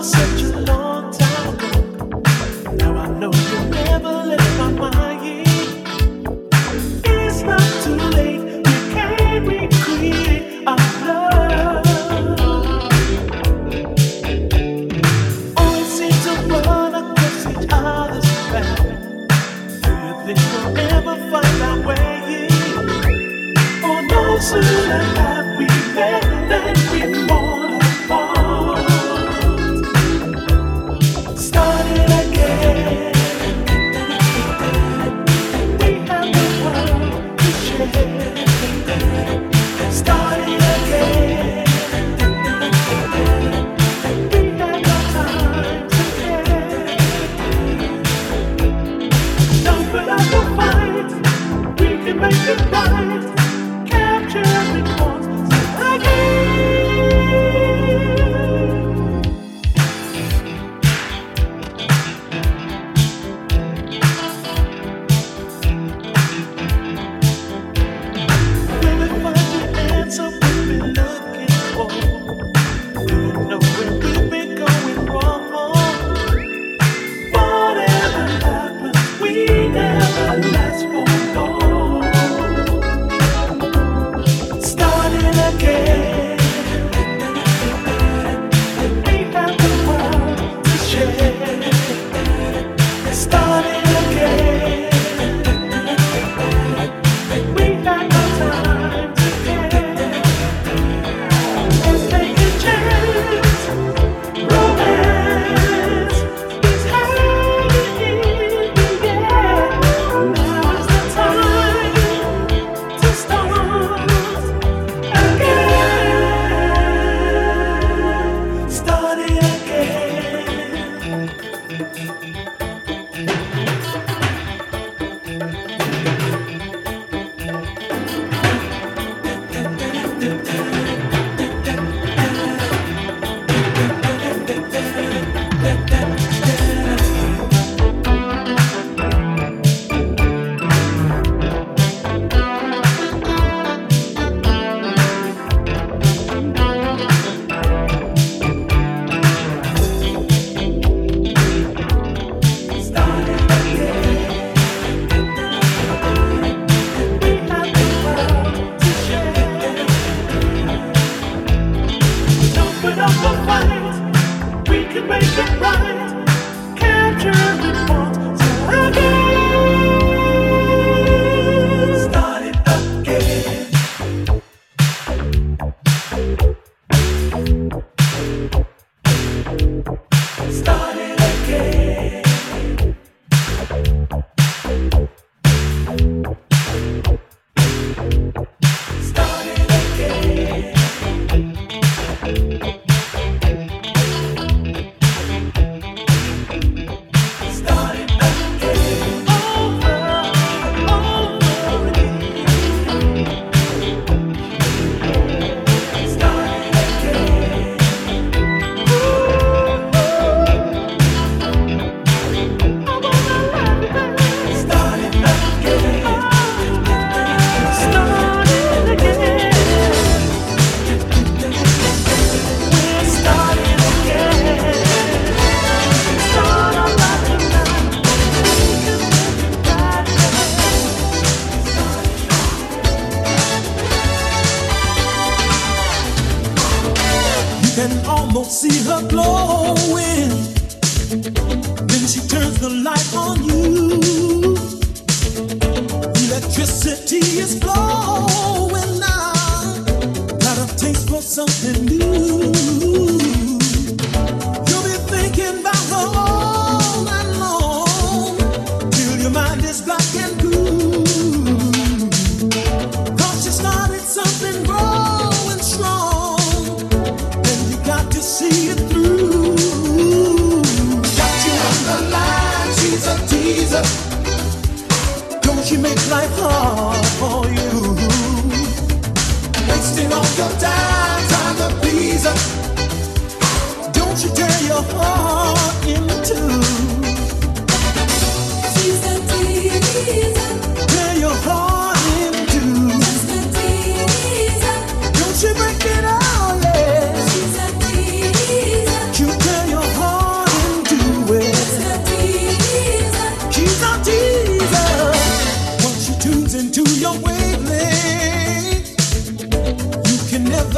myself. she makes life hard for you. Wasting all your time trying to please her. Don't you tear your heart into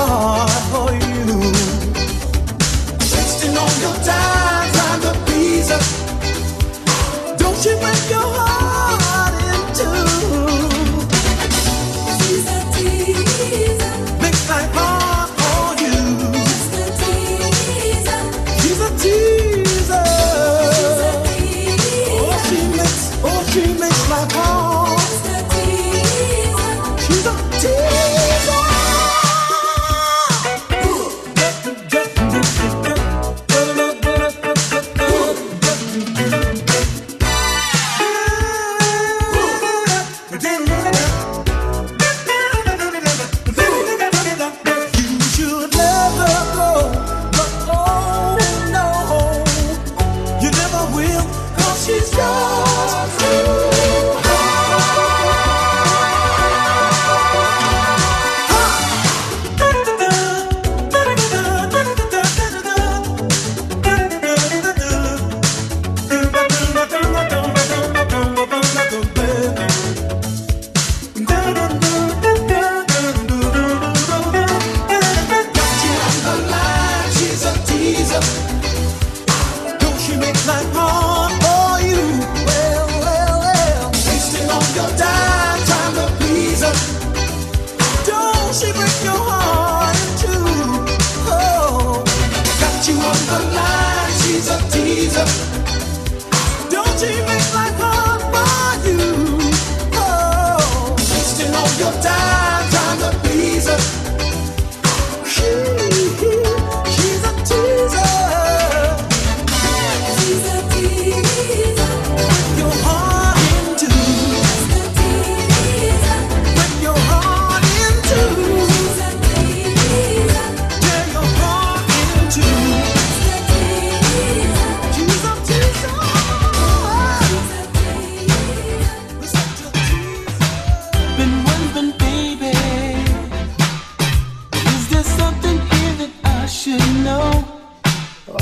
oh.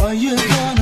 Are you gonna?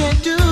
can't do.